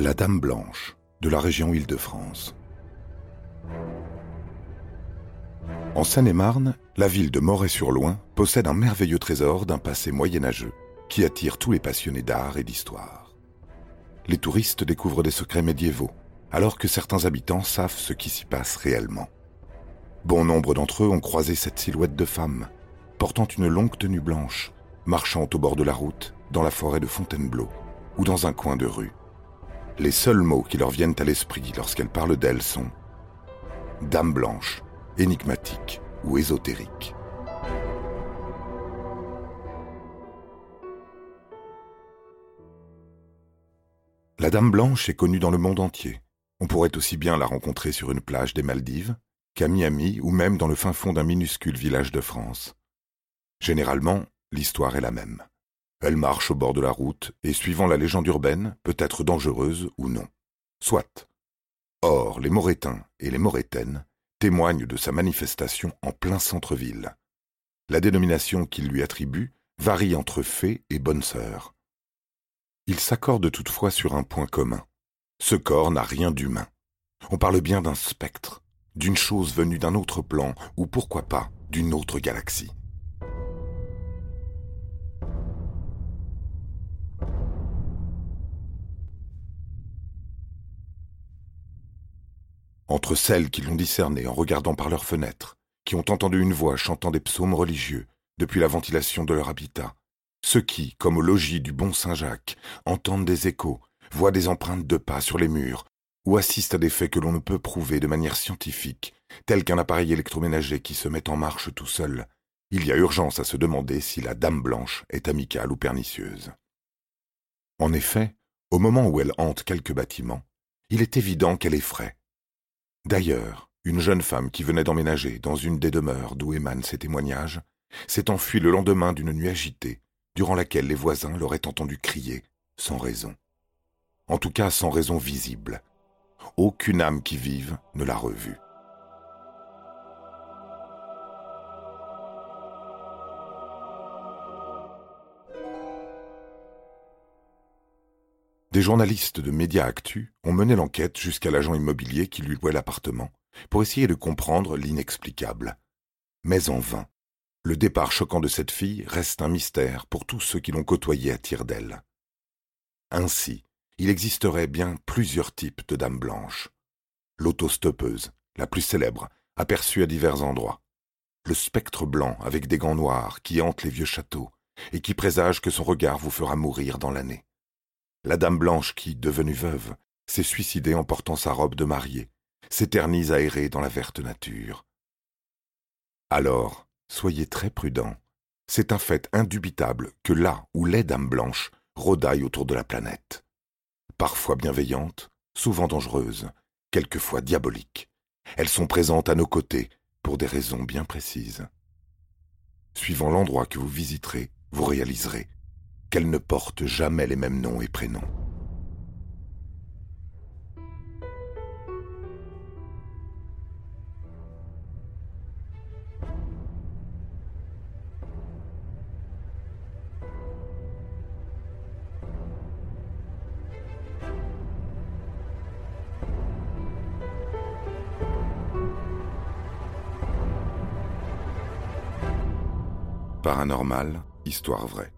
La Dame Blanche, de la région Île-de-France. En Seine-et-Marne, la ville de Moret-sur-Loing possède un merveilleux trésor d'un passé moyenâgeux qui attire tous les passionnés d'art et d'histoire. Les touristes découvrent des secrets médiévaux, alors que certains habitants savent ce qui s'y passe réellement. Bon nombre d'entre eux ont croisé cette silhouette de femme, portant une longue tenue blanche, marchant au bord de la route, dans la forêt de Fontainebleau, ou dans un coin de rue. Les seuls mots qui leur viennent à l'esprit lorsqu'elles parlent d'elle sont Dame blanche, énigmatique ou ésotérique. La Dame Blanche est connue dans le monde entier. On pourrait aussi bien la rencontrer sur une plage des Maldives qu'à Miami ou même dans le fin fond d'un minuscule village de France. Généralement, l'histoire est la même. Elle marche au bord de la route et, suivant la légende urbaine, peut être dangereuse ou non. Soit. Or, les Morétains et les Morétaines témoignent de sa manifestation en plein centre-ville. La dénomination qu'ils lui attribuent varie entre fée et bonne sœur. Ils s'accordent toutefois sur un point commun. Ce corps n'a rien d'humain. On parle bien d'un spectre, d'une chose venue d'un autre plan, ou pourquoi pas d'une autre galaxie. Entre celles qui l'ont discerné en regardant par leurs fenêtres, qui ont entendu une voix chantant des psaumes religieux depuis la ventilation de leur habitat, ceux qui, comme au logis du bon Saint-Jacques, entendent des échos, voient des empreintes de pas sur les murs, ou assistent à des faits que l'on ne peut prouver de manière scientifique, tels qu'un appareil électroménager qui se met en marche tout seul, il y a urgence à se demander si la Dame Blanche est amicale ou pernicieuse. En effet, au moment où elle hante quelques bâtiments, il est évident qu'elle effraie, D'ailleurs, une jeune femme qui venait d'emménager dans une des demeures d'où émanent ces témoignages s'est enfuie le lendemain d'une nuit agitée, durant laquelle les voisins l'auraient entendu crier, sans raison. En tout cas sans raison visible. Aucune âme qui vive ne l'a revue. Des journalistes de Média Actu ont mené l'enquête jusqu'à l'agent immobilier qui lui louait l'appartement pour essayer de comprendre l'inexplicable. Mais en vain. Le départ choquant de cette fille reste un mystère pour tous ceux qui l'ont côtoyée à tire d'aile. Ainsi, il existerait bien plusieurs types de dames blanches. L'autostoppeuse, la plus célèbre, aperçue à divers endroits. Le spectre blanc avec des gants noirs qui hante les vieux châteaux et qui présage que son regard vous fera mourir dans l'année la dame blanche qui, devenue veuve, s'est suicidée en portant sa robe de mariée, s'éternise aérée dans la verte nature. Alors, soyez très prudents. C'est un fait indubitable que là où les dames blanches rôdaillent autour de la planète. Parfois bienveillantes, souvent dangereuses, quelquefois diaboliques. Elles sont présentes à nos côtés pour des raisons bien précises. Suivant l'endroit que vous visiterez, vous réaliserez qu'elles ne portent jamais les mêmes noms et prénoms. Paranormal, histoire vraie.